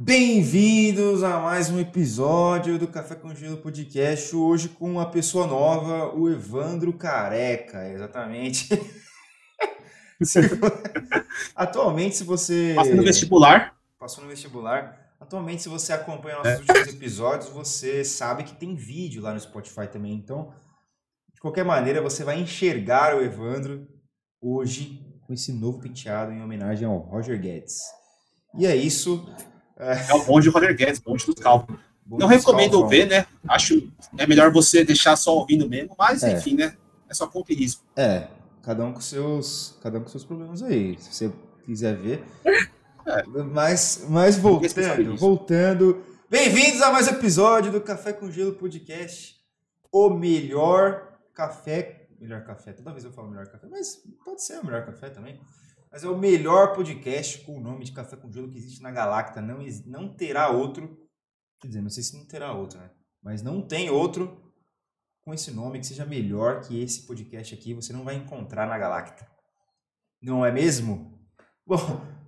Bem-vindos a mais um episódio do Café com Gelo Podcast. Hoje com uma pessoa nova, o Evandro Careca, exatamente. Se- Atualmente, se você. Passando no vestibular. Passou no vestibular. Atualmente, se você acompanha É. nossos últimos episódios, você sabe que tem vídeo lá no Spotify também. Então, de qualquer maneira, você vai enxergar o Evandro hoje com esse novo penteado em homenagem ao Roger Guedes. E é isso. É o bonde do Roger Guedes, bonde do Calvo. Não recomendo ver, né? Acho é melhor você deixar só ouvindo mesmo, mas É. enfim, né? É só ponto e risco. É, cada um com seus, cada um com seus problemas aí. Se você quiser ver. É. Mas, mas voltando, responsabiliza. voltando. Bem-vindos a mais um episódio do Café com Gelo Podcast. O melhor café. Melhor café, toda vez eu falo melhor café, mas pode ser o melhor café também. Mas é o melhor podcast com o nome de Café com Gelo que existe na Galacta. Não, não terá outro. Quer dizer, não sei se não terá outro, né? Mas não tem outro com esse nome que seja melhor que esse podcast aqui, você não vai encontrar na Galacta. Não é mesmo? Bom,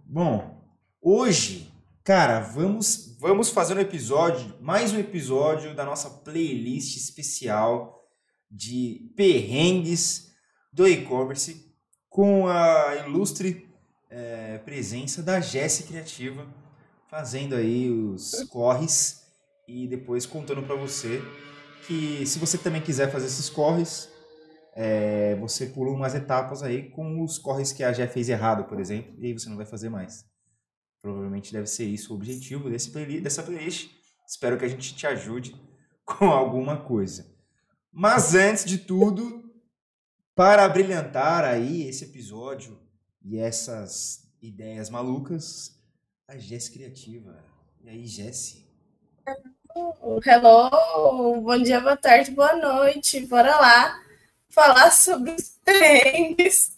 bom hoje, cara, vamos vamos fazer um episódio, mais um episódio da nossa playlist especial de perrengues do e-commerce com a ilustre eh, presença da Jesse Criativa, fazendo aí os corres e depois contando para você que se você também quiser fazer esses corres, é, você pula umas etapas aí com os corres que a Jé fez errado, por exemplo, e aí você não vai fazer mais. Provavelmente deve ser isso o objetivo desse playli- dessa playlist. Espero que a gente te ajude com alguma coisa. Mas antes de tudo, para brilhantar aí esse episódio e essas ideias malucas, a Jess Criativa. E aí, Jesse? Hello, bom dia, boa tarde, boa noite. Bora lá falar sobre os perrengues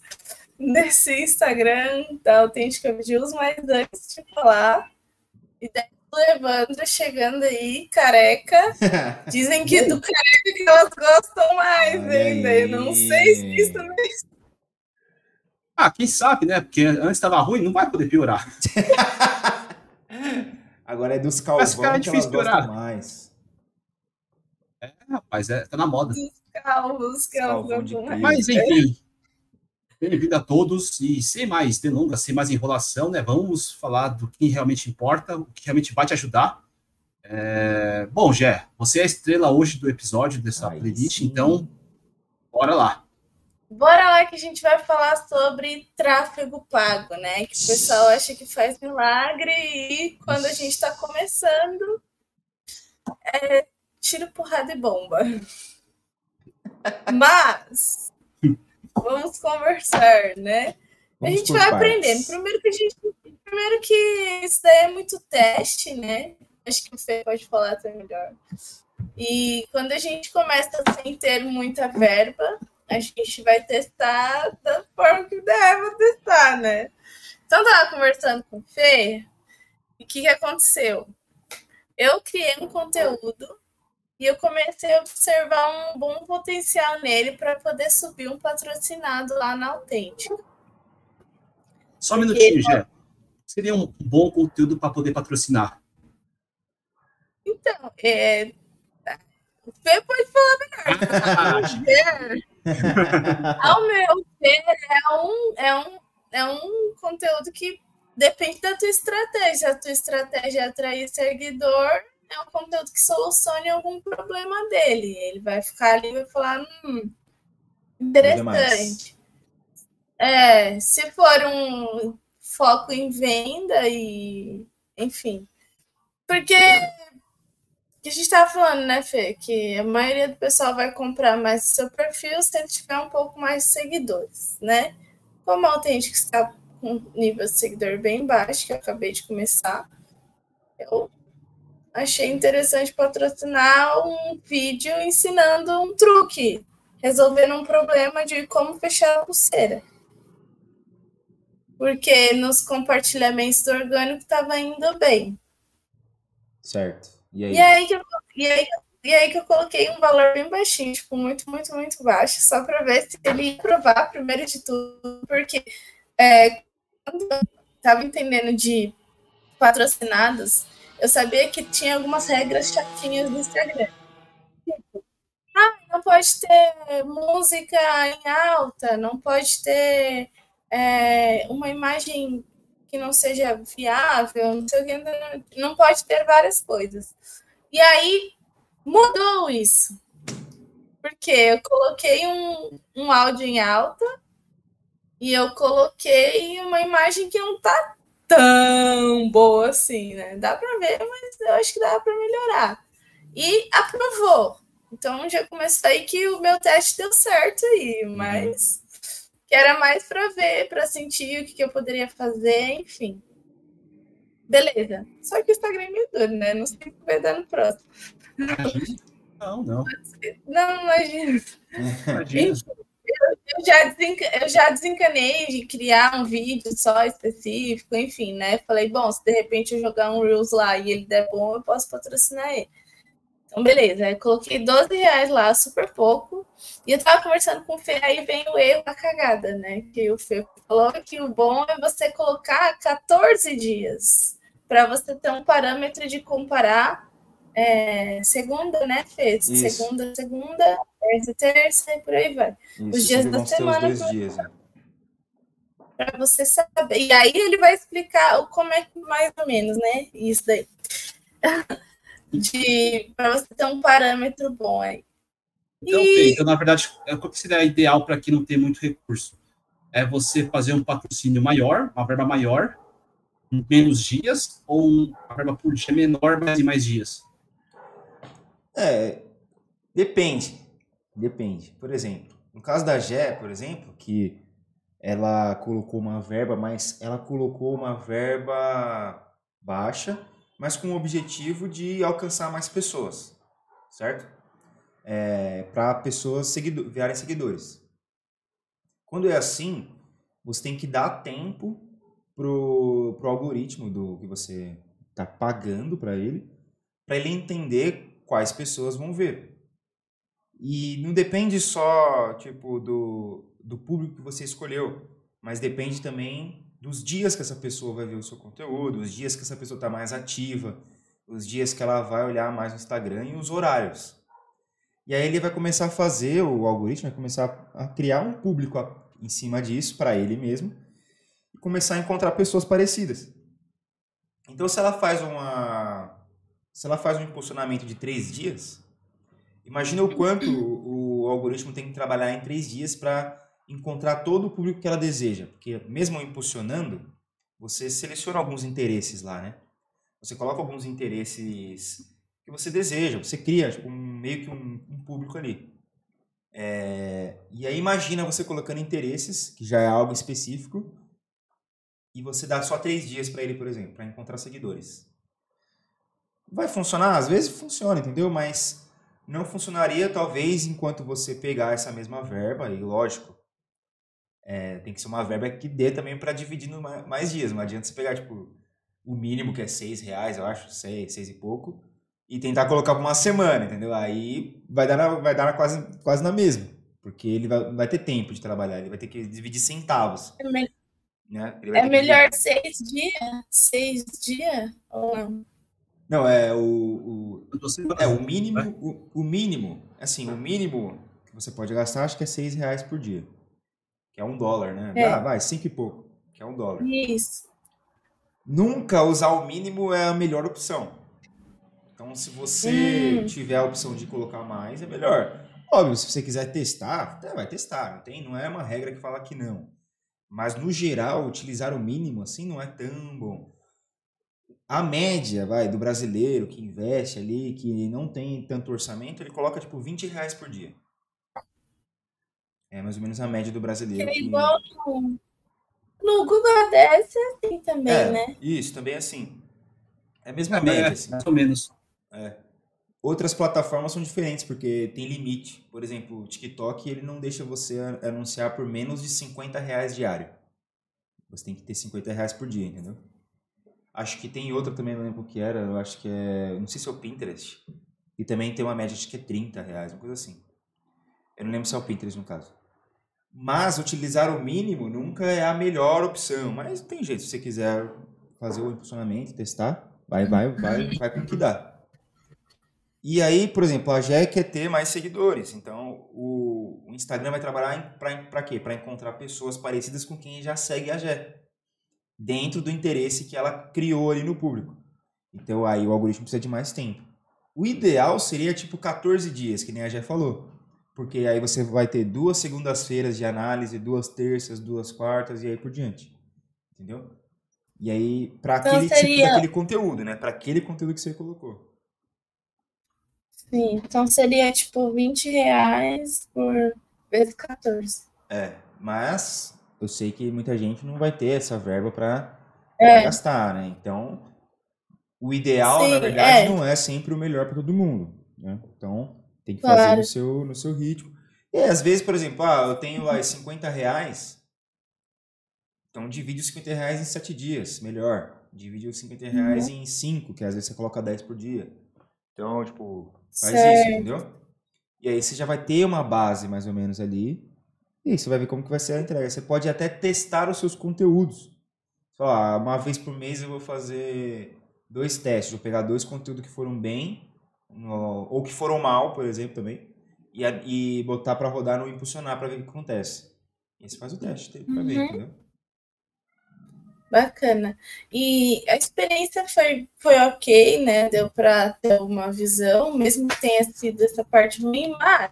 desse Instagram da Autêntica Views, mas antes de falar, ideia do Evandro chegando aí, careca. Dizem que do careca que elas gostam mais ainda. Eu não sei se isso também Ah, quem sabe, né? Porque antes estava ruim, não vai poder piorar. Agora é dos cara, é que elas difícil gostam piorar. mais. É, rapaz, é, tá na moda. calvos que elas Calvão de gostam mais. Mas enfim. Bem-vindo a todos e sem mais delongas, sem mais enrolação, né? Vamos falar do que realmente importa, o que realmente vai te ajudar. É, Bom, Gé, você é a estrela hoje do episódio dessa Aí playlist, sim. então bora lá. Bora lá que a gente vai falar sobre tráfego pago, né? Que o pessoal acha que faz milagre e quando a gente está começando, é tiro, porrada e bomba. Mas vamos conversar, né? a Vamos gente por vai partes. aprendendo. Primeiro que a gente, primeiro que isso daí é muito teste, né? Acho que o Fê pode falar até melhor. E quando a gente começa sem ter muita verba, a gente vai testar da forma que deve testar, né? Então, eu tava conversando com o Fê, e o que, que aconteceu? Eu criei um conteúdo e eu comecei a observar um bom potencial nele para poder subir um patrocinado lá na Autêntica. Só um minutinho, Gé. Seria um bom conteúdo para poder patrocinar. Então, é... o Fê pode falar melhor. Ao meu ver, é um, é, um, é um conteúdo que depende da tua estratégia. A tua estratégia é atrair seguidor, é um conteúdo que solucione algum problema dele. Ele vai ficar ali e vai falar, hum, interessante. É, se for um foco em venda e, enfim. Porque que a gente estava falando, né, Fê? Que a maioria do pessoal vai comprar mais do seu perfil se ele tiver um pouco mais de seguidores, né? Como a Autêntica está com um nível de seguidor bem baixo, que eu acabei de começar, eu achei interessante patrocinar um vídeo ensinando um truque, resolvendo um problema de como fechar a pulseira. Porque nos compartilhamentos do orgânico estava indo bem. Certo. E aí? E aí, que eu, e, aí, e aí que eu coloquei um valor bem baixinho, tipo, muito, muito, muito baixo, só para ver se ele ia provar primeiro de tudo, porque é, quando eu estava entendendo de patrocinados, eu sabia que tinha algumas regras chatinhas no Instagram. Tipo, ah, não pode ter música em alta, não pode ter é, uma imagem que não seja viável, não sei o que, não pode ter várias coisas. E aí mudou isso. Porque eu coloquei um, um áudio em alta e eu coloquei uma imagem que não tá tão boa assim, né? Dá para ver, mas eu acho que dá para melhorar. E aprovou. Então já começou aí que o meu teste deu certo aí, uhum. mas que era mais para ver, para sentir o que, que, eu poderia fazer, enfim. Beleza. Só que o Instagram é meio duro, né? Não sei o que vai dar no próximo. Não, não. Não, imagina. imagina. Eu já, desenca... eu já desencanei de criar um vídeo só específico, enfim, né? Falei, bom, se de repente eu jogar um Reels lá e ele der bom, eu posso patrocinar ele. Então, beleza. Eu coloquei 12 reais lá, super pouco. E eu tava conversando com o Fê, aí vem o erro, a cagada, né? Que o Fê falou que o bom é você colocar 14 dias para você ter um parâmetro de comparar é, segunda, né, Fê? Isso. Segunda, segunda, terça, terça e por aí vai. Isso, os dias da semana. Os dois dias, né? Para você saber. E aí ele vai explicar como é que mais ou menos, né? Isso daí. de para você ter um parâmetro bom aí. Então, e... então, na verdade, qual que seria ideal para quem não tem muito recurso? É você fazer um patrocínio maior, uma verba maior, menos dias, ou uma verba por dia menor, mas em mais dias? É, depende. Depende. Por exemplo, no caso da Gé, por exemplo, que ela colocou uma verba, mas ela colocou uma verba baixa, mas com o objetivo de alcançar mais pessoas, certo? É, para pessoas seguido, virarem seguidores. Quando é assim, você tem que dar tempo pro, pro algoritmo do que você está pagando para ele, para ele entender quais pessoas vão ver. E não depende só, tipo, do, do público que você escolheu, mas depende também dos dias que essa pessoa vai ver o seu conteúdo, os dias que essa pessoa está mais ativa, os dias que ela vai olhar mais no Instagram e os horários. E aí ele vai começar a fazer, o algoritmo vai começar a criar um público em cima disso, para ele mesmo, e começar a encontrar pessoas parecidas. Então, se ela faz uma, se ela faz um impulsionamento de três dias, imagina o quanto o, o algoritmo tem que trabalhar em três dias para encontrar todo o público que ela deseja. Porque mesmo impulsionando, você seleciona alguns interesses lá, né? Você coloca alguns interesses que você deseja, você cria tipo, um, meio que um, um público ali. É, e aí imagina você colocando interesses, que já é algo específico, e você dá só três dias para ele, por exemplo, para encontrar seguidores. Vai funcionar? Às vezes funciona, entendeu? Mas não funcionaria, talvez, enquanto você pegar essa mesma verba, e lógico, é, tem que ser uma verba que dê também para dividir no mais dias. Não adianta você pegar, tipo, o mínimo que é seis reais, eu acho, seis, seis e pouco, e tentar colocar por uma semana, entendeu? Aí vai dar, na, vai dar na quase, quase na mesma, porque ele vai, vai ter tempo de trabalhar, ele vai ter que dividir centavos. É, me... né? é melhor seis dias? Seis dias ou não? Não, é o, o é o mínimo, o, o, mínimo, assim, o mínimo que você pode gastar acho que é seis reais por dia, que é um dólar, né? É. Ah, vai, cinco e pouco, que é um dólar. Isso. Nunca usar o mínimo é a melhor opção. Então, se você hum. tiver a opção de colocar mais, é melhor. Óbvio, se você quiser testar, vai testar. Não tem, não é uma regra que fala que não. Mas no geral, utilizar o mínimo assim não é tão bom a média, vai, do brasileiro que investe ali, que não tem tanto orçamento, ele coloca, tipo, 20 reais por dia. É mais ou menos a média do brasileiro. É igual no, no Google ADS é assim também, é, né? Isso, também é assim. É a mesma é, média, assim. Mais ou menos. É. Outras plataformas são diferentes, porque tem limite. Por exemplo, o TikTok, ele não deixa você anunciar por menos de 50 reais diário. Você tem que ter 50 reais por dia, entendeu? Acho que tem outra também, não lembro o que era. Eu acho que é. Não sei se é o Pinterest. E também tem uma média, acho que é 30 reais, uma coisa assim. Eu não lembro se é o Pinterest no caso. Mas utilizar o mínimo nunca é a melhor opção. Mas tem jeito, se você quiser fazer o impulsionamento, testar, Vai, vai, vai, vai com o que dá. E aí, por exemplo, a Gé quer ter mais seguidores. Então, o, o Instagram vai trabalhar para quê? Para encontrar pessoas parecidas com quem já segue a Gé. Dentro do interesse que ela criou ali no público. Então, aí o algoritmo precisa de mais tempo. O ideal seria tipo 14 dias, que nem a Gé falou. Porque aí você vai ter duas segundas-feiras de análise, duas terças, duas quartas e aí por diante. Entendeu? E aí, para então, aquele seria... tipo daquele conteúdo, né? Para aquele conteúdo que você colocou. Sim, então seria tipo 20 reais por vezes 14. É, mas eu sei que muita gente não vai ter essa verba para é. gastar, né? Então, o ideal, Sim, na verdade, é. não é sempre o melhor para todo mundo, né? Então, tem que claro. fazer no seu, no seu ritmo. E às vezes, por exemplo, ah, eu tenho lá 50 reais, então divide os 50 reais em 7 dias, melhor. Divide os 50 reais uhum. em 5, que às vezes você coloca 10 por dia. Então, tipo, faz certo. isso, entendeu? E aí você já vai ter uma base mais ou menos ali. E você vai ver como que vai ser a entrega. Você pode até testar os seus conteúdos. Falar, uma vez por mês eu vou fazer dois testes. Vou pegar dois conteúdos que foram bem, ou que foram mal, por exemplo, também. E, e botar para rodar no impulsionar para ver o que acontece. E você faz o teste para uhum. ver, entendeu? Bacana. E a experiência foi, foi ok, né? Deu para ter uma visão, mesmo que tenha sido essa parte ruim, mas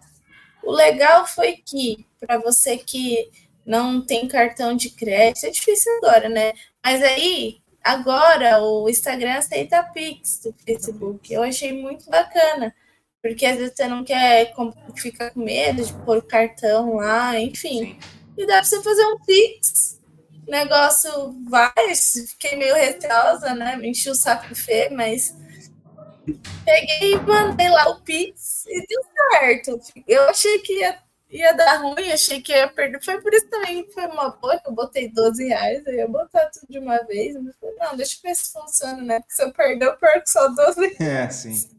o legal foi que, para você que não tem cartão de crédito, é difícil agora, né? Mas aí, agora, o Instagram aceita Pix do Facebook. Eu achei muito bacana, porque às vezes você não quer ficar com medo de pôr o cartão lá, enfim. Sim. E dá para você fazer um Pix negócio vai, fiquei meio receosa, né? Me enchi o saco Fê, mas peguei e mandei lá o Pix e deu certo. Eu achei que ia, ia dar ruim, achei que ia perder. Foi por isso também que foi uma boa, que eu botei 12 reais, eu ia botar tudo de uma vez. Mas falei, não, deixa eu ver se funciona, né? Porque se eu perder, eu perco só 12 reais. É, sim.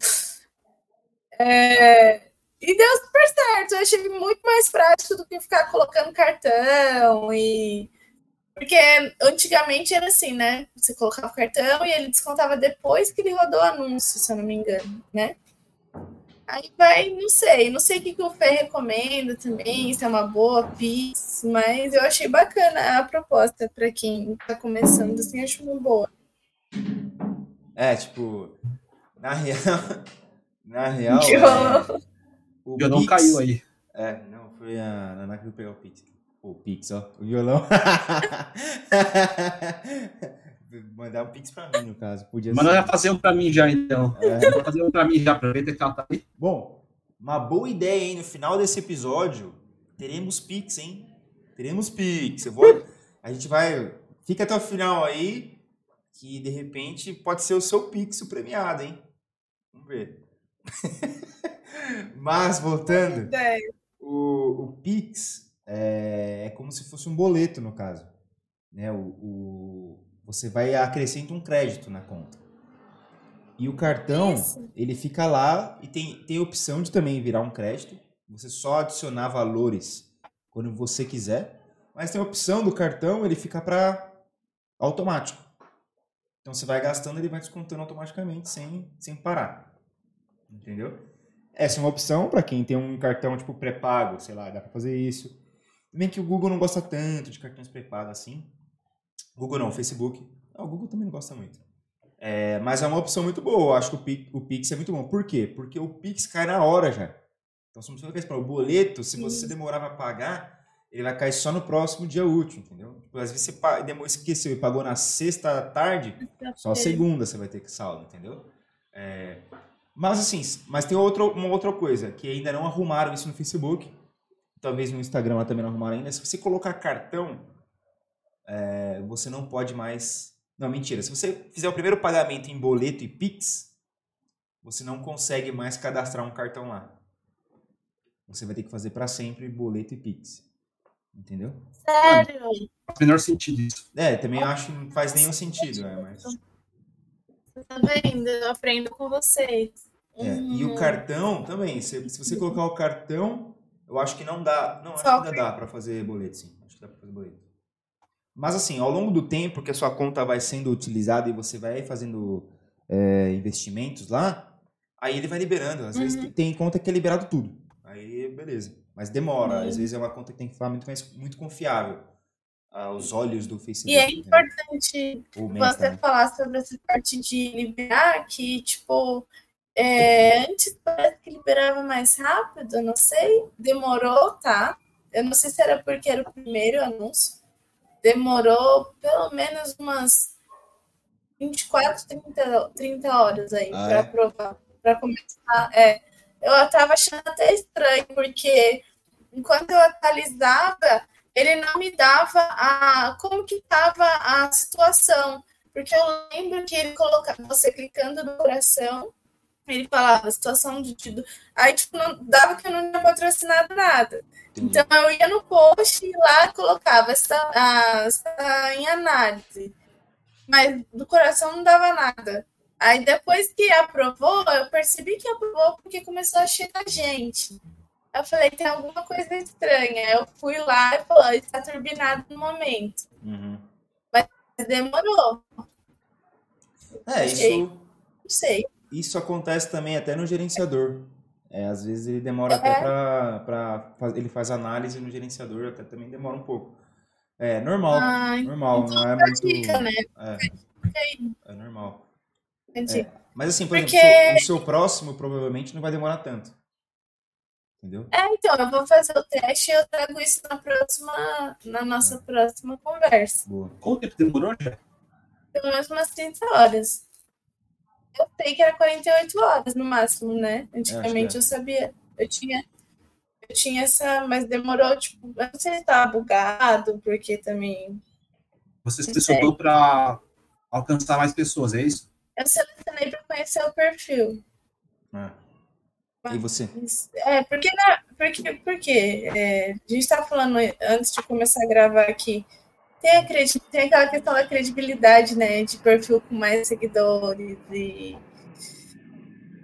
É, e deu super certo. Eu achei muito mais prático do que ficar colocando cartão e porque antigamente era assim, né? Você colocava o cartão e ele descontava depois que ele rodou o anúncio, se eu não me engano, né? Aí vai, não sei, não sei o que, que o Fê recomenda também, se é uma boa Pix, mas eu achei bacana a proposta para quem está começando, assim, acho uma boa. É, tipo, na real, na real, é, o Eu não caiu aí. É, não, foi a Naná que veio pegar o Pix. O Pix, ó. O violão. Mandar um Pix pra mim, no caso. Podia Manda ser. fazer um pra mim já, então. É. fazer um pra mim já, pra ver que ela tá aí. Bom, uma boa ideia, hein? No final desse episódio, teremos Pix, hein? Teremos Pix. Eu vou... A gente vai... Fica até o final aí, que de repente pode ser o seu Pix o premiado, hein? Vamos ver. Mas, voltando, o, o Pix é, é como se fosse um boleto, no caso. Né? O, o, você vai acrescenta um crédito na conta. E o cartão, Isso. ele fica lá e tem, tem a opção de também virar um crédito. Você só adicionar valores quando você quiser. Mas tem a opção do cartão, ele fica para automático. Então você vai gastando, ele vai descontando automaticamente sem, sem parar. Entendeu? Essa é uma opção para quem tem um cartão tipo pré-pago, sei lá, dá para fazer isso. Bem que o Google não gosta tanto de cartões pré-pagos assim. Google não, Facebook. o Google também não gosta muito. É, mas é uma opção muito boa. Eu acho que o Pix, o Pix é muito bom. Por quê? Porque o Pix cai na hora já. Então, se você pensar, o boleto, se você demorar para pagar, ele vai cair só no próximo dia útil, entendeu? Tipo, às vezes você demorou, esqueceu e pagou na sexta tarde, só segunda você vai ter que saldo, entendeu? É, mas assim, mas tem outra, uma outra coisa, que ainda não arrumaram isso no Facebook, talvez no Instagram também não arrumaram ainda, se você colocar cartão, é, você não pode mais. Não, mentira. Se você fizer o primeiro pagamento em boleto e Pix, você não consegue mais cadastrar um cartão lá. Você vai ter que fazer para sempre boleto e Pix. Entendeu? Sério? Faz menor sentido isso. É, também acho que não faz nenhum sentido, é, mas. Tá vendo? Eu aprendo com vocês. É, uhum. E o uhum. cartão também. Se, se você colocar o cartão, eu acho que não dá. Não, acho que ainda dá para fazer boleto, sim. Acho que dá para fazer boleto. Mas assim, ao longo do tempo que a sua conta vai sendo utilizada e você vai fazendo é, investimentos lá, aí ele vai liberando. Às vezes Uhum. tem conta que é liberado tudo. Aí, beleza. Mas demora. Uhum. Às vezes é uma conta que tem que falar muito, mais, muito confiável aos olhos do Facebook. E é entendeu? importante Meta, você né? falar sobre essa parte de liberar, que, tipo, é, antes parece que liberava mais rápido, não sei, demorou, tá? Eu não sei se era porque era o primeiro anúncio, demorou pelo menos umas 24, 30, 30 horas aí Ah, para é? aprovar, para começar. É, eu tava achando até estranho, porque enquanto eu atualizava, ele não me dava a como que estava a situação. Porque eu lembro que ele colocava, você clicando no coração, ele falava situação de. de- Aí, tipo, não, dava que eu não tinha patrocinado nada. Entendi. Então eu ia no post e lá colocava está, ah, está em análise. Mas do coração não dava nada. Aí depois que aprovou, eu percebi que aprovou porque começou a chegar gente. Eu falei, tem alguma coisa estranha. Eu fui lá e falei, está turbinado no momento. Uhum. Mas demorou, É, isso, não sei. Isso acontece também até no gerenciador. É, às vezes ele demora até É. pra faz- ele faz análise no gerenciador, até também demora um pouco. É normal, Ai, normal, não é muito. dica, né? É, é normal. Entendi. É, Mas assim, por Porque- exemplo, o seu próximo provavelmente não vai demorar tanto. Entendeu? É, então, eu vou fazer o teste e eu trago isso na próxima, na nossa próxima conversa. Boa. Quanto tempo demorou, já? Pelo menos umas 30 horas. Eu sei que era 48 horas no máximo, né? Antigamente é. eu sabia. Eu tinha, eu tinha essa, mas demorou, tipo, eu não sei se tava bugado, porque também. Você Não selecionou para alcançar mais pessoas, é isso? Eu selecionei para conhecer o perfil. É. E você? É, porque, na, porque, porque é, a gente estava falando antes de começar a gravar aqui, tem, a credi- tem aquela questão da credibilidade, né, de perfil com mais seguidores e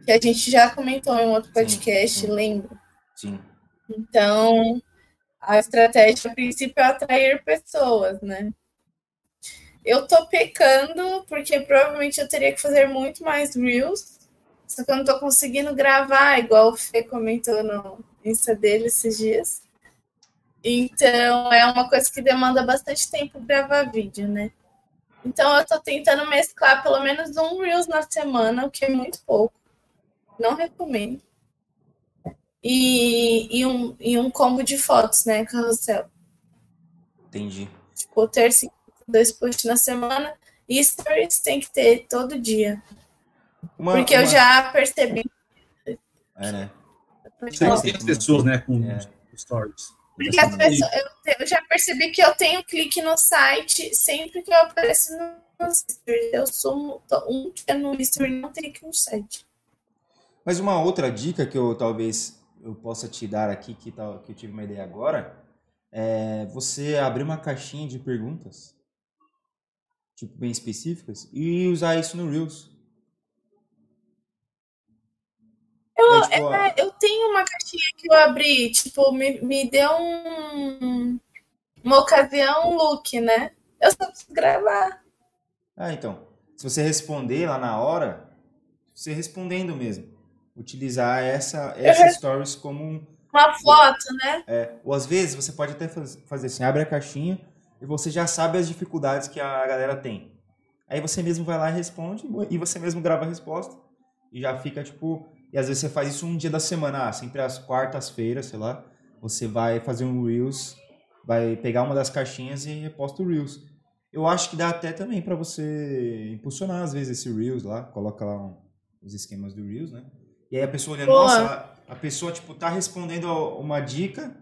que a gente já comentou em um outro Sim, podcast, sim. lembro. Sim. Então, a estratégia a princípio é atrair pessoas, né? Eu tô pecando porque provavelmente eu teria que fazer muito mais reels, só que eu não tô conseguindo gravar, igual o Fê comentou no Insta dele esses dias. Então, é uma coisa que demanda bastante tempo gravar vídeo, né? Então, eu tô tentando mesclar pelo menos um reels na semana, o que é muito pouco. Não recomendo. E, e, um, e um combo de fotos, né? Carrossel. Entendi. Tipo, ter cinco, dois posts na semana. E stories tem que ter todo dia. Uma, Porque eu uma- já percebi. É, né? Tem as pessoas, né, com É. stories. Porque as pessoas, eu, eu já percebi que eu tenho clique no site sempre que eu apareço no stories. Eu sou um, que é no story não tem clique no site. Mas uma outra dica que eu talvez eu possa te dar aqui, que, tal, que eu tive uma ideia agora, é você abrir uma caixinha de perguntas, tipo, bem específicas, e usar isso no Reels. Eu, É, tipo, é, eu tenho uma caixinha que eu abri, tipo, me, me deu um, uma ocasião, um look, né? Eu só preciso gravar. Ah, então. Se você responder lá na hora, você respondendo mesmo. Utilizar essa, essa stories como um. Uma foto, né? é, ou às vezes você pode até faz- fazer assim, abre a caixinha e você já sabe as dificuldades que a galera tem. Aí você mesmo vai lá e responde e você mesmo grava a resposta e já fica tipo. E às vezes você faz isso um dia da semana, ah, sempre às quartas-feiras, sei lá. Você vai fazer um Reels, vai pegar uma das caixinhas e reposta o Reels. Eu acho que dá até também para você impulsionar às vezes esse Reels lá, coloca lá um- os esquemas do Reels, né? E aí a pessoa olha, Boa. nossa, a, a pessoa tipo tá respondendo a uma dica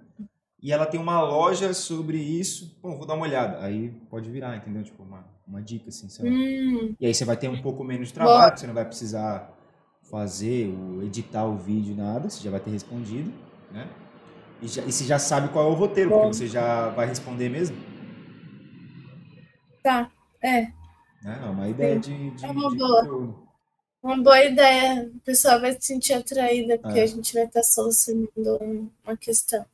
e ela tem uma loja sobre isso, pô, vou dar uma olhada. Aí pode virar, entendeu? Tipo uma, uma dica assim. Hum, E aí você vai ter um pouco menos de trabalho, Boa. você não vai precisar fazer ou editar o vídeo, nada, você já vai ter respondido, né? E, já, e você já sabe qual é o roteiro, Bom. porque você já vai responder mesmo, tá. É, né? É uma ideia de, de, É uma de boa. conteúdo. uma boa ideia. O pessoal vai se sentir atraída, porque É. a gente vai estar solucionando um- uma questão.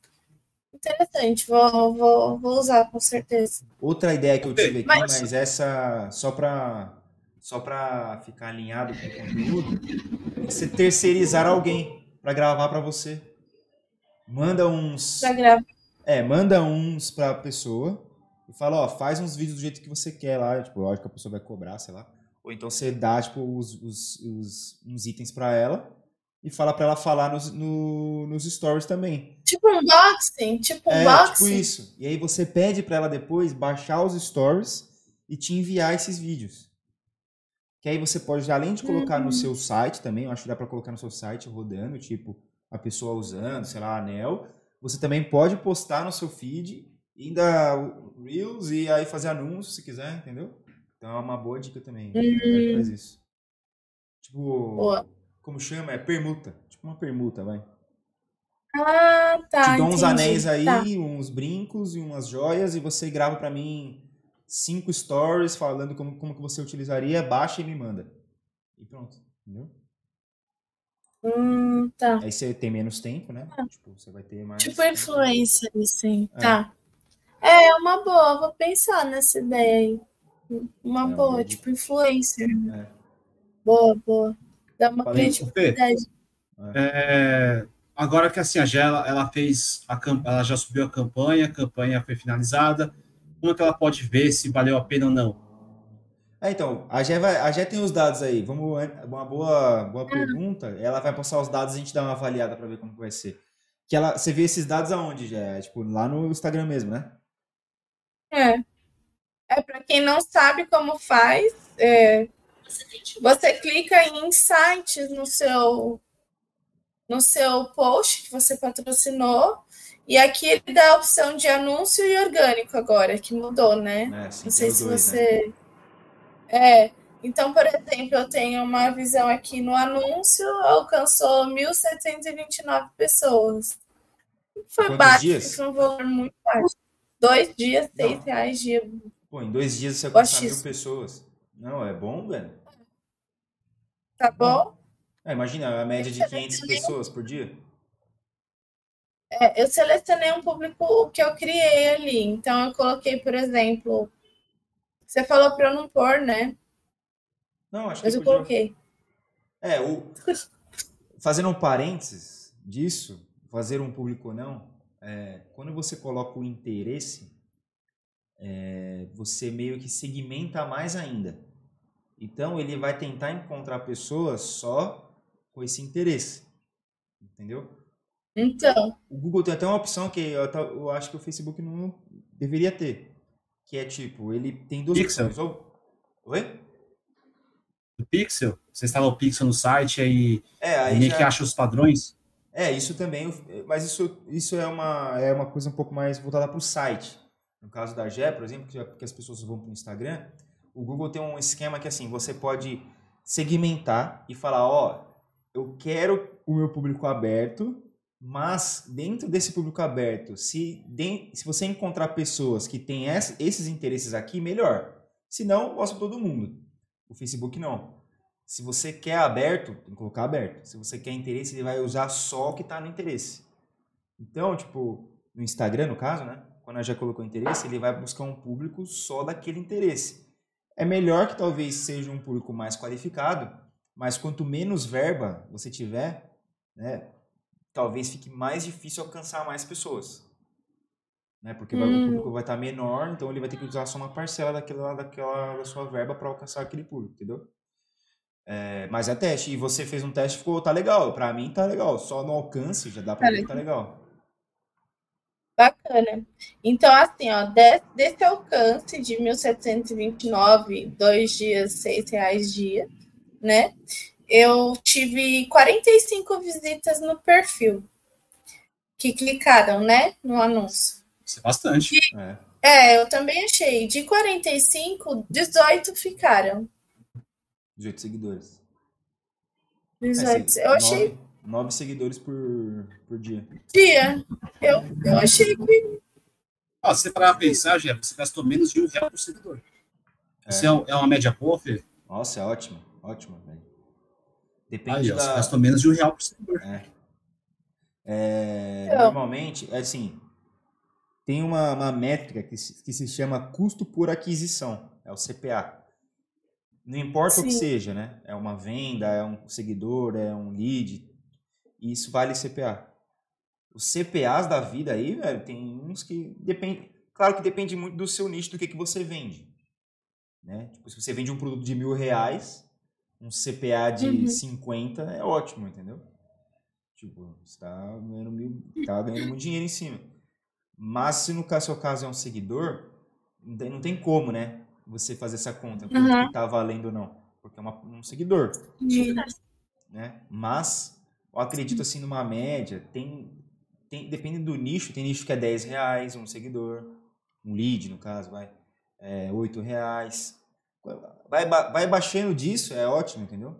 Interessante, vou, vou, vou usar com certeza. Outra ideia que eu tive aqui, Mas- mas, essa só para só para ficar alinhado com o conteúdo, você terceirizar alguém para gravar para você. Manda uns. Pra gravar. É, manda uns pra pessoa e fala, ó, faz uns vídeos do jeito que você quer lá. Tipo, lógico que a pessoa vai cobrar, sei lá. Ou então você dá, tipo, os, os, os uns itens pra ela e fala pra ela falar nos, no, nos stories também. Tipo um unboxing, tipo um É, unboxing. tipo isso. E aí você pede pra ela depois baixar os stories e te enviar esses vídeos. Que aí você pode, além de colocar Uhum. no seu site também, eu acho que dá pra colocar no seu site rodando, tipo, a pessoa usando, sei lá, anel. Você também pode postar no seu feed, ainda Reels e aí fazer anúncios se quiser, entendeu? Então é uma boa dica também. Uhum. Faz isso. Tipo, Boa. como chama? É permuta. Tipo uma permuta, vai. Ah, tá. te dou uns entendi. anéis aí, Tá. uns brincos e umas joias, e você grava pra mim cinco stories falando como, como que você utilizaria, baixa e me manda. E pronto, entendeu? Hum, tá. Aí você tem menos tempo, né? Tipo, você vai ter mais. Tipo influencer, assim. É. Tá. É, é uma boa. Vou pensar nessa ideia aí. Uma É boa, tipo influencer. É. Boa, boa. Dá uma Falei, credibilidade. É, agora que assim, a Gé, ela, fez a ela já subiu a campanha, a campanha foi finalizada. Como é que ela pode ver se valeu a pena ou não? É, então, a Gé, vai, a Gé tem os dados aí. Vamos, uma boa, boa pergunta. Ela vai passar os dados e a gente dá uma avaliada pra ver como que vai ser. Que ela, você vê esses dados aonde, Gé? Tipo, lá no Instagram mesmo, né? É. É para quem não sabe como faz, é, você clica em insights no seu no seu post que você patrocinou e aqui ele dá a opção de anúncio e orgânico agora, que mudou, né? É, sim, Não sei se dois, né? você. É. Então, por exemplo, eu tenho uma visão aqui no anúncio, alcançou 1.729 pessoas. Foi Quantos baixo, dias? foi um valor muito baixo. Dois dias, seis reais dia. Pô, em dois dias você alcançar mil pessoas. Não, é bom, velho. Tá bom? É, imagina a média de Excelente, 500 né? pessoas por dia. É, eu selecionei um público que eu criei ali. Então, eu coloquei, por exemplo. Você falou para eu não pôr, né? Não, acho que Mas eu podia. coloquei. É, o... fazendo um parênteses disso, fazer um público ou não, é, quando você coloca o interesse, é, você meio que segmenta mais ainda. Então, ele vai tentar encontrar pessoas só com esse interesse. Entendeu? Então, O Google tem até uma opção que eu, eu acho que o Facebook não deveria ter. Que é tipo, ele tem duas Pixel. opções. Ou... Oi? Do Pixel? Você instala o Pixel no site aí É, aí meio já- que acha os padrões? É, isso também, mas isso, isso é, uma, é uma coisa um pouco mais voltada para o site. No caso da GE, por exemplo, que, que as pessoas vão para o Instagram, o Google tem um esquema que assim, você pode segmentar e falar, ó, eu quero o meu público aberto, mas dentro desse público aberto, se, den- se você encontrar pessoas que têm ess- esses interesses aqui, melhor. Se não, mostra todo mundo. O Facebook não. Se você quer aberto, tem que colocar aberto. Se você quer interesse, ele vai usar só o que está no interesse. Então, tipo, no Instagram, no caso, né? Quando já colocou interesse, ele vai buscar um público só daquele interesse. É melhor que talvez seja um público mais qualificado, mas quanto menos verba você tiver, né? Talvez fique mais difícil alcançar mais pessoas. Né? Porque vai- o Hum. público vai estar menor, então ele vai ter que usar só uma parcela daquela, daquela da sua verba para alcançar aquele público, entendeu? É, mas é teste. E você fez um teste e ficou, tá legal. Pra mim tá legal. Só no alcance já dá pra Tá ver que tá legal. bacana. Então, assim, ó, de- desse alcance de 1.729, dois dias, seis reais dia, né? Eu tive 45 visitas no perfil que clicaram, né, no anúncio. Isso é bastante. É. É, eu também achei. De 45, 18 ficaram. 18 seguidores. 18. É, se- Eu achei nove- nove seguidores por, por dia. dia. Eu, eu achei que. Ó, se você parar pra pensar, Gé, você gastou menos de um real por seguidor. Isso é, é uma média boa, Fê? Nossa, é ótimo. Ótimo, velho. Depende Aí, ó, da. gastou menos de um real por seguidor. É, Então. normalmente, assim, tem uma, uma métrica que se, que se chama custo por aquisição, é o CPA. Não importa o que Sim. seja, né? É uma venda, é um seguidor, é um lead. Isso vale CPA. Os CPAs da vida aí, velho, tem uns que depende. Claro que depende muito do seu nicho, do que, que você vende. Né? Tipo, se você vende um produto de mil reais, um CPA de Uhum. 50 é ótimo, entendeu? Tipo, você tá ganhando, mil, tá ganhando muito dinheiro em cima. Mas se no seu caso é um seguidor, não tem, não tem como, né? Você fazer essa conta, quanto Uhum. que tá valendo ou não. Porque é uma- um seguidor né? Mas eu acredito assim numa média, tem, tem depende do nicho, tem nicho que é 10 reais um seguidor, um lead no caso, vai, é 8 reais. Vai, vai baixando disso, é ótimo, entendeu?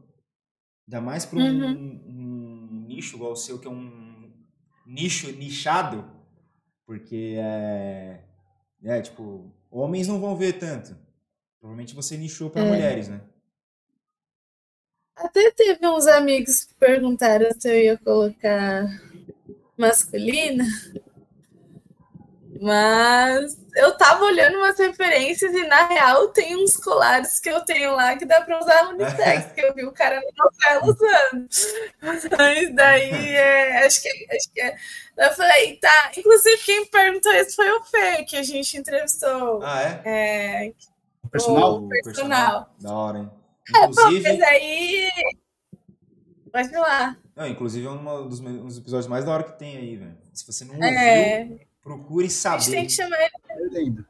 Ainda mais para um, um nicho igual o seu, que é um nicho nichado, porque é, é tipo, homens não vão ver tanto. Provavelmente você nichou para É. mulheres, né? Até teve uns amigos que perguntaram se eu ia colocar masculina. Mas eu tava olhando umas referências e na real tem uns colares que eu tenho lá que dá pra usar unissex, que eu vi o cara na novela usando. Mas daí é, acho que acho que é. Eu falei, tá. Inclusive, quem perguntou isso foi o Fê, que a gente entrevistou. Ah, é? É, O personal? O personal. Da hora, hein? mas Inclusive, aí. Pode falar. não, inclusive é um dos, um dos episódios mais da hora que tem aí, velho. Se você não ouviu, É, procure a gente saber. tem que chamar ele.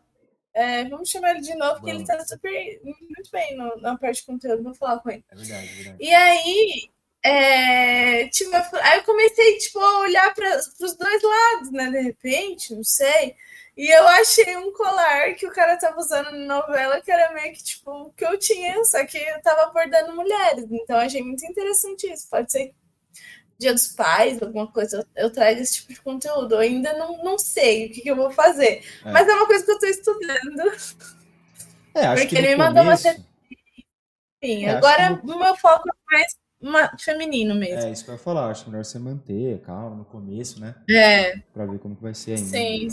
É, vamos chamar ele de novo, porque ele Vamos. tá super muito bem no- na parte de conteúdo. Vou falar com ele. É verdade, é verdade. E aí, é, tipo, eu, aí eu comecei tipo, a olhar para os dois lados, né? De repente, não sei. E eu achei um colar que o cara tava usando na novela que era meio que tipo o que eu tinha, só que eu tava abordando mulheres. Então eu achei muito interessante isso. Pode ser Dia dos Pais, alguma coisa, eu trago esse tipo de conteúdo. Eu ainda não, não sei o que, que eu vou fazer. É. Mas é uma coisa que eu tô estudando. É, acho Porque que ele me mandou uma começo, Enfim, É, acho agora que o meu foco é mais ma- feminino mesmo. É, isso que eu ia falar. Acho melhor você manter, calma, no começo, né? É, Pra ver como que vai ser ainda. Sim,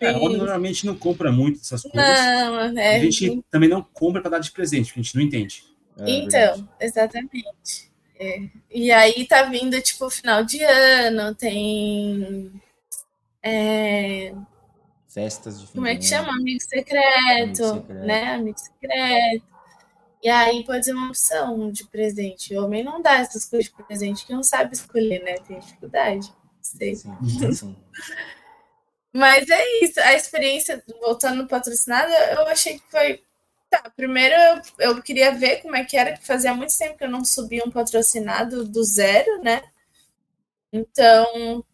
É, sim. homem normalmente não compra muito dessas coisas. Não, é. a gente também não compra pra dar de presente, porque a gente não entende. É, Então, verdade. exatamente. É. E aí tá vindo, tipo, final de ano, tem. é, Festas de como é que chama? Amigo secreto, Amigo secreto. né? Amigo secreto. E aí pode ser uma opção de presente. O homem não dá essas coisas de presente que não sabe escolher, né? Tem dificuldade. Sei. Sim, sim. Mas é isso, a experiência, voltando no patrocinado, eu achei que foi. Tá, primeiro eu, eu queria ver como é que era, que fazia muito tempo que eu não subia um patrocinado do zero, né? Então,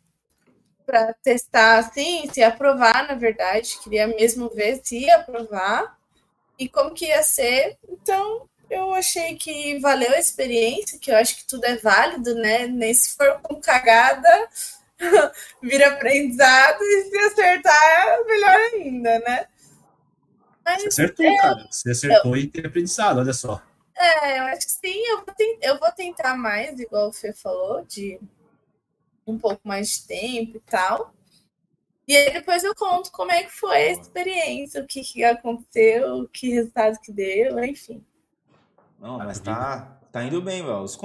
para testar assim, se aprovar, na verdade, queria mesmo ver se ia aprovar e como que ia ser. Então, eu achei que valeu a experiência, que eu acho que tudo é válido, né? Nem se for com cagada, vira aprendizado e se acertar, melhor ainda, né? Mas Você acertou, cara. Você acertou e teve aprendizado, olha só. é, eu acho que sim, eu vou, ten- eu vou tentar mais, igual o Fê falou, de um pouco mais de tempo e tal. E aí depois eu conto como é que foi a experiência, o que, que aconteceu, que resultado que deu, enfim. Não, mas tá, tá indo bem, velho. Os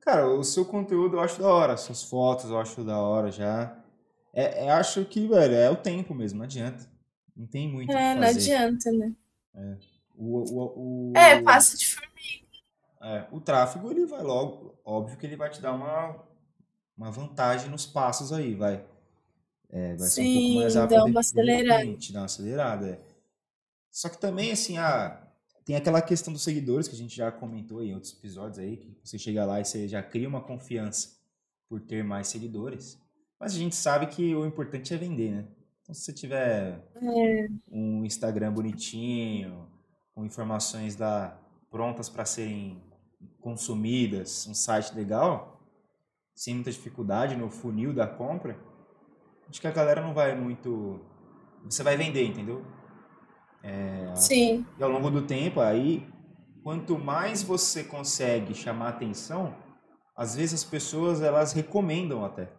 Cara, o seu conteúdo eu acho da hora. Suas fotos eu acho da hora já. É, é- acho que, velho, é o tempo mesmo, não adianta. Não tem muito É, não adianta, né? O, o, o, É, passo de formiga. É, o tráfego ele vai logo, óbvio que ele vai te dar uma, uma vantagem nos passos aí, vai. É, vai ser um pouco Sim, mais dá rápido. uma de- acelerada. dá uma acelerada, é. Só que também, assim, ah, tem aquela questão dos seguidores que a gente já comentou em outros episódios aí, que você chega lá e você já cria uma confiança por ter mais seguidores. Mas a gente sabe que o importante é vender, né? Então, se você tiver É, um Instagram bonitinho, com informações prontas para serem consumidas, um site legal, sem muita dificuldade no funil da compra, acho que a galera não vai muito. Você vai vender, entendeu? É, sim, e ao longo do tempo, aí, quanto mais você consegue chamar atenção, às vezes as pessoas elas recomendam até.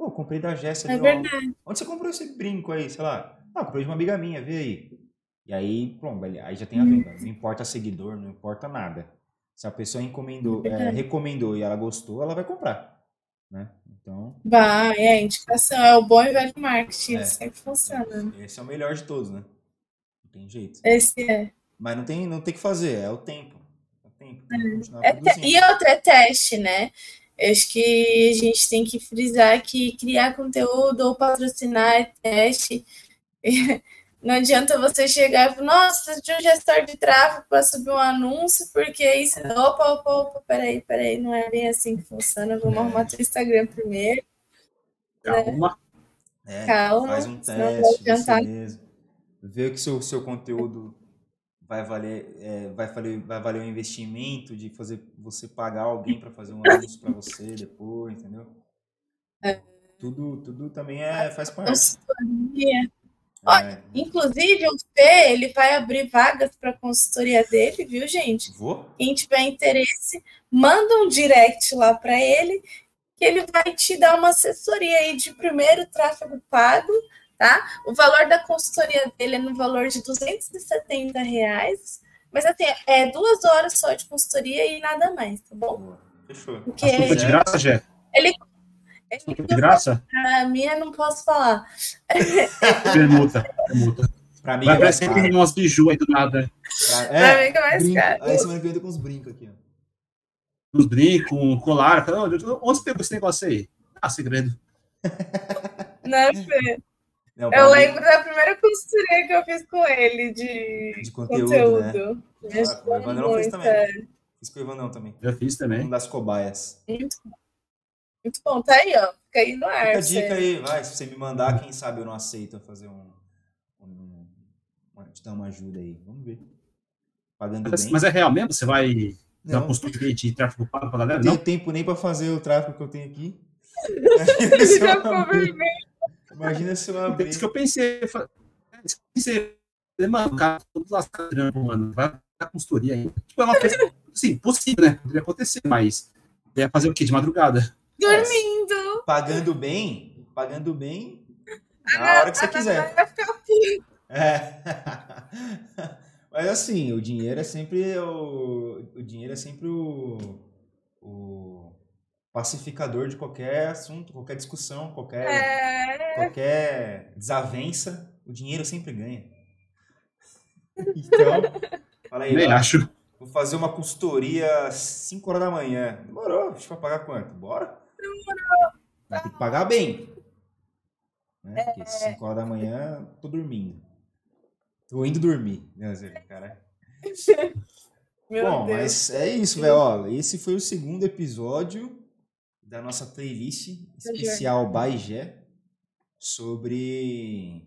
Pô, comprei da Jéssica é verdade. Onde você comprou esse brinco aí, sei lá? Ah, comprei de uma amiga minha, vê aí. E aí, pronto, aí já tem a venda. Não importa seguidor, não importa nada. Se a pessoa encomendou, é, Verdade. recomendou e ela gostou, ela vai comprar. Né? Então, Vai, é indicação, é o bom e velho marketing, É. sempre funciona. esse é o melhor de todos, né? Não tem jeito. Esse é. Mas não tem, não tem que fazer, é o tempo. É o tempo. Tem É. E outra é teste, né? Eu acho que a gente tem que frisar que criar conteúdo ou patrocinar é teste. Não adianta você chegar e falar, nossa, preciso de um gestor de tráfego para subir um anúncio, porque isso. Opa, opa, opa, peraí, peraí, não é bem assim que funciona. Vamos É. arrumar teu Instagram primeiro. Calma. É, Calma, faz um vai teste, adiantar. mesmo. Vê que seu, seu conteúdo vai valer, é, vai, valer, vai valer o investimento de fazer você pagar alguém para fazer um anúncio para você depois, entendeu? É. Tudo, tudo também é, faz parte. Consultoria. É, Inclusive, o Fê, ele vai abrir vagas para consultoria dele, viu, gente? vou? Quem tiver interesse, manda um direct lá para ele, que ele vai te dar uma assessoria aí de primeiro tráfego pago, tá? O valor da consultoria dele é no valor de 270 reais, mas assim, é duas horas só de consultoria e nada mais, tá bom? Fechou. Porque Assunto de graça, Jé? ele, Assunto de graça? a minha não posso falar. Permuta. Permuta. Pra mim Vai é caro. que umas biju aí do nada. Pra- Pra É, mim que é mais brinco. caro. Aí semana que vem com uns brincos aqui, ó. Uns brincos, um colar. "Onde você pegou esse negócio aí? Ah, segredo. Né, Fê? Não, Eu mim- lembro da primeira consultoria que eu fiz com ele de, De conteúdo, né? Me Ah, ajudou o Evandrão fez também. é. Fiz com o também. Já fiz também. Um das cobaias. Muito bom. Muito bom, tá aí, ó. Fica aí no ar. Fica a você- dica aí, vai. Se você me mandar, quem sabe eu não aceito fazer um. um uma, te dar uma ajuda aí. Vamos ver. Pagando Mas, bem. mas é real mesmo? Você vai dar não, uma consultoria de tráfego pago pra galera? não tenho tempo nem pra fazer o tráfego que eu tenho aqui. Eu Já ficou vermelho. Imagina se eu abrir. isso que eu pensei. eu falei, isso que eu pensei. Mano, o cara tá todo lascado, trampo, mano. Vai dar consultoria ainda. Tipo, é uma coisa, assim, possível, né? Poderia acontecer, mas ia fazer o quê? De madrugada? Dormindo. Pagando bem, pagando bem, na hora que você quiser. Vai ficar puto. É. Mas assim, o dinheiro é sempre o, o dinheiro é sempre o, o pacificador de qualquer assunto, qualquer discussão, qualquer É. qualquer desavença, o dinheiro sempre ganha. Então, fala aí, Nem ó, acho. vou fazer uma consultoria às 5 horas da manhã. Demorou, a gente vai pagar quanto? Bora? Demorou. Vai ter que pagar bem. Né? Porque 5 horas da manhã, tô dormindo. Tô indo dormir. Né, Zé? Caralho. Meu Bom, Deus. mas é isso, velho. Esse foi o segundo episódio da nossa playlist especial by Gé sobre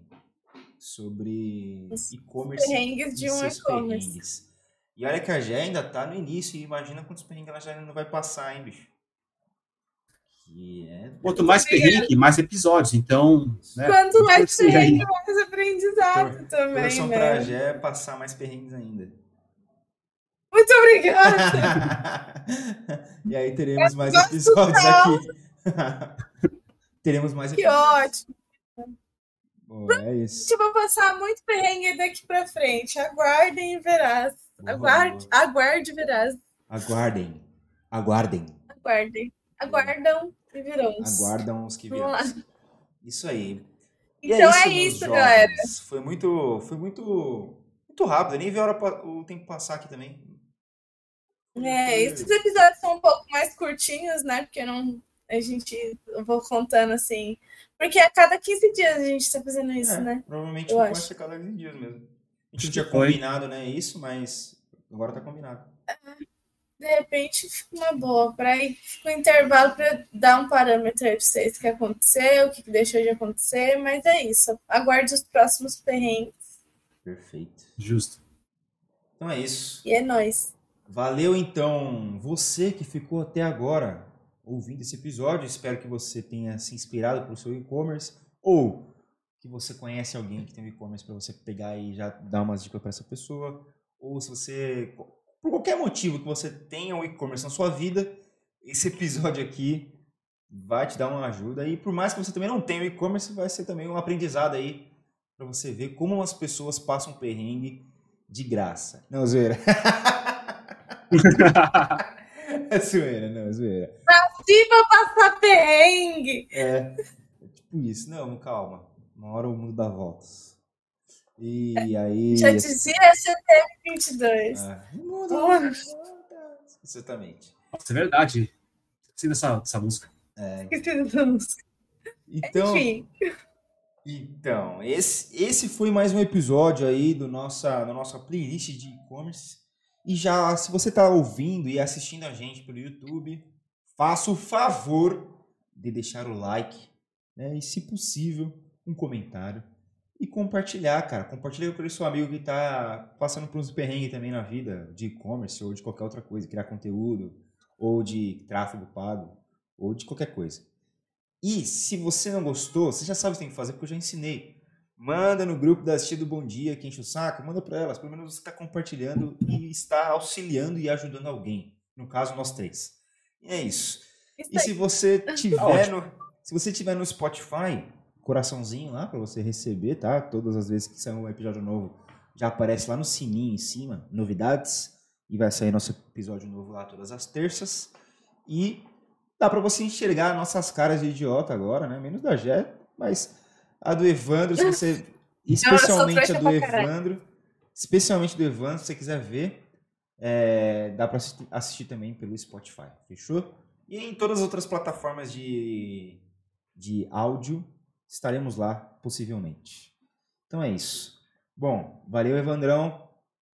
sobre e-commerce. perrengues de e um seus e-commerce. E olha que a Gé ainda tá no início e imagina quantos perrengues ela já não vai passar, hein, bicho? Que é Quanto mais perrengue, mais episódios. Então, né? Quanto mais perrengue, mais aprendizado também, torçam pra né? Gé passar mais perrengues ainda. Muito obrigada. e aí teremos mais gosto episódios aqui. teremos mais Que episódios. ótimo. Bom, é isso. gente vai passar muito perrengue daqui pra frente. Aguardem e verás. Aguarde, aguarde e verás. Aguardem. Aguardem. Aguardem. Aguardam e verões. Aguardam os que virão. Isso aí. E Então é isso, jovens. galera. Foi muito, foi muito, muito rápido. Eu nem vi a hora o tempo passar aqui também. É, esses episódios são um pouco mais curtinhos, né? Porque não. A gente. Eu vou contando assim. Porque a cada 15 dias a gente tá fazendo isso, É, né? Provavelmente Eu acho. ser cada 15 dias mesmo. A gente tinha combinado, né, isso, mas agora tá combinado. De repente fica uma boa. Para ir com intervalo para dar um parâmetro aí pra vocês o que aconteceu, o que deixou de acontecer. Mas é isso. Aguarde os próximos perrengues. Perfeito. Justo. Então é isso. E é nóis. Valeu então você que ficou até agora ouvindo esse episódio. Espero que você tenha se inspirado pelo seu e-commerce ou que você conhece alguém que tem um e-commerce para você pegar e já dar umas dicas para essa pessoa. Ou se você, por qualquer motivo que você tenha um e-commerce na sua vida, esse episódio aqui vai te dar uma ajuda. E por mais que você também não tenha e-commerce, vai ser também um aprendizado aí para você ver como as pessoas passam perrengue de graça. Não, zoeira. é zoeira, não, é zoeira. Se pra passar perrengue. É, é tipo isso. Não, calma. Uma hora o mundo dá voltas. E aí. Já dizia STF22. Ah, o mundo dá voltas. Exatamente. Nossa, é verdade. Esqueci dessa, dessa música. É, Essa música. então, Enfim. então esse, esse foi mais um episódio aí do nossa, da nossa playlist de e-commerce. E já, se você está ouvindo e assistindo a gente pelo YouTube, faça o favor de deixar o like, né? E, se possível, um comentário. E compartilhar, cara. Compartilha com o seu amigo que está passando por uns perrengues também na vida, de e-commerce ou de qualquer outra coisa, criar conteúdo, ou de tráfego pago, ou de qualquer coisa. E se você não gostou, você já sabe o que tem que fazer, porque eu já ensinei. Manda no grupo da Tia do Bom Dia, que enche o saco, manda para elas. Pelo menos você está compartilhando e está auxiliando e ajudando alguém. No caso, nós três. E é isso. Isso E se você tiver ótimo. no, se você tiver no Spotify, coraçãozinho lá para você receber, tá? Todas as vezes que sair um episódio novo, já aparece lá no sininho em cima, novidades, e vai sair nosso episódio novo lá todas as terças. E dá para você enxergar nossas caras de idiota agora, né? Menos da Jé, mas a do Evandro, se você especialmente a trouxa do. Evandro, especialmente do Evandro, se você quiser ver, é, dá para assistir também pelo Spotify, fechou? E em todas as outras plataformas de, de áudio, estaremos lá, possivelmente. Então é isso. Bom, valeu, Evandrão,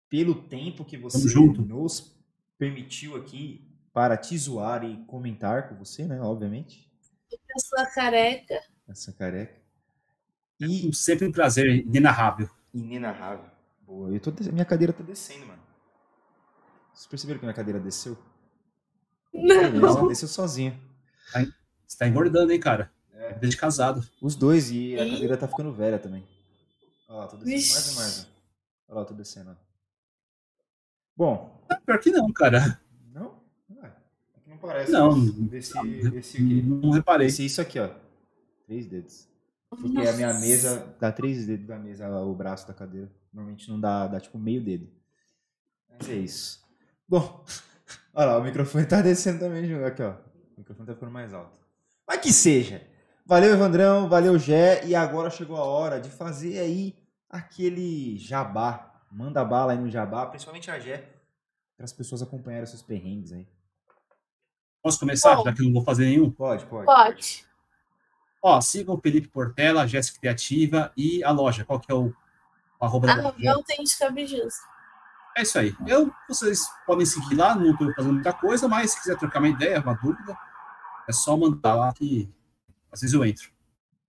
pelo tempo que você nos permitiu aqui para te zoar e comentar com você, né? Obviamente, Eu sou a careca. essa careca. E E sempre um prazer inenarrável. inenarrável. Boa, eu tô, minha cadeira tá descendo, mano. Vocês perceberam que minha cadeira desceu? Beleza, Não. desceu sozinha. Você tá engordando, hein, cara? É. Desde casado. Os dois, e a cadeira tá ficando velha também. Ó, tô descendo Vixe. mais e mais. ó. Olha lá, tô descendo. ó. Bom, Pior que não, cara. não? Ah, é que não parece. Não. Desci o quê? Não reparei. Desci isso aqui, ó. Três dedos. Porque a minha mesa dá três dedos da mesa, o braço da cadeira. Normalmente não dá, dá tipo meio dedo. Mas é isso. Bom, olha lá, o microfone tá descendo também, Ju. aqui ó. O microfone tá ficando mais alto. Mas que seja. Valeu, Evandrão, valeu, Gé. E agora chegou a hora de fazer aí aquele jabá. Manda bala aí no jabá, principalmente a Gé, para as pessoas acompanharem os seus perrengues aí. Posso começar, Bom. já que eu não vou fazer nenhum? Pode, pode. Pode. Ó, sigam o Felipe Portela, a Jéssica Criativa e a loja. Qual que é o, o arroba da Ah, loja? meu autêntica bijus. É isso aí. Eu, vocês podem seguir lá, não estou fazendo muita coisa, mas se quiser trocar uma ideia, uma dúvida, é só mandar lá que às vezes eu entro.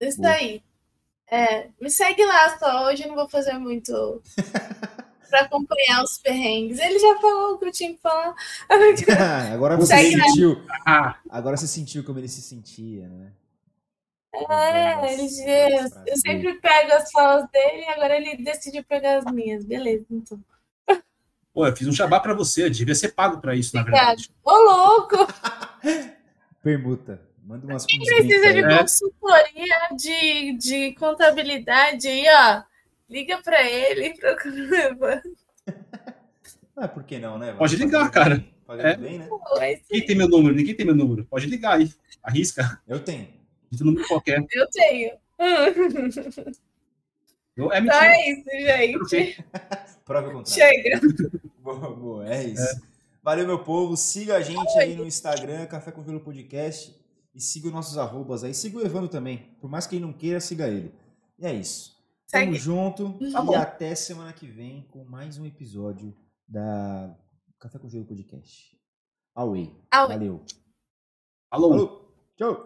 Isso daí. É, me segue lá só. Hoje eu não vou fazer muito pra acompanhar os perrengues. Ele já falou o que eu tinha que falar. agora você Segue lá. sentiu. Ah, Agora você sentiu como ele se sentia, né? É, ele diz, eu sempre pego as falas dele e agora ele decidiu pegar as minhas. Beleza, então. pô, eu fiz um jabá pra você, eu devia ser pago pra isso, na Obrigada. verdade. Ô, louco! Permuta. Manda umas uns Precisa de aí. Consultoria de, de contabilidade aí, ó. Liga pra ele, procura. Ah, por que não, né? Pode ligar, cara. bem, É. bem, né? Ser. Quem tem meu número? Ninguém tem meu número. Pode ligar aí. Arrisca. Eu tenho. Um número qualquer. Eu tenho. Eu, é Então mentira. é isso, gente. Prova o contrário. Chega. Boa, boa, é isso. Valeu, meu povo. Siga a gente aí no Instagram, Café com Gelo Podcast. E siga os nossos arrobas aí. Siga o Evandro também. Por mais que ele não queira, siga ele. E é isso. Tamo Segue. junto. Tá e bom. até semana que vem com mais um episódio da Café com Gelo Podcast. Away. Away. Valeu. Falou. Falou. Tchau.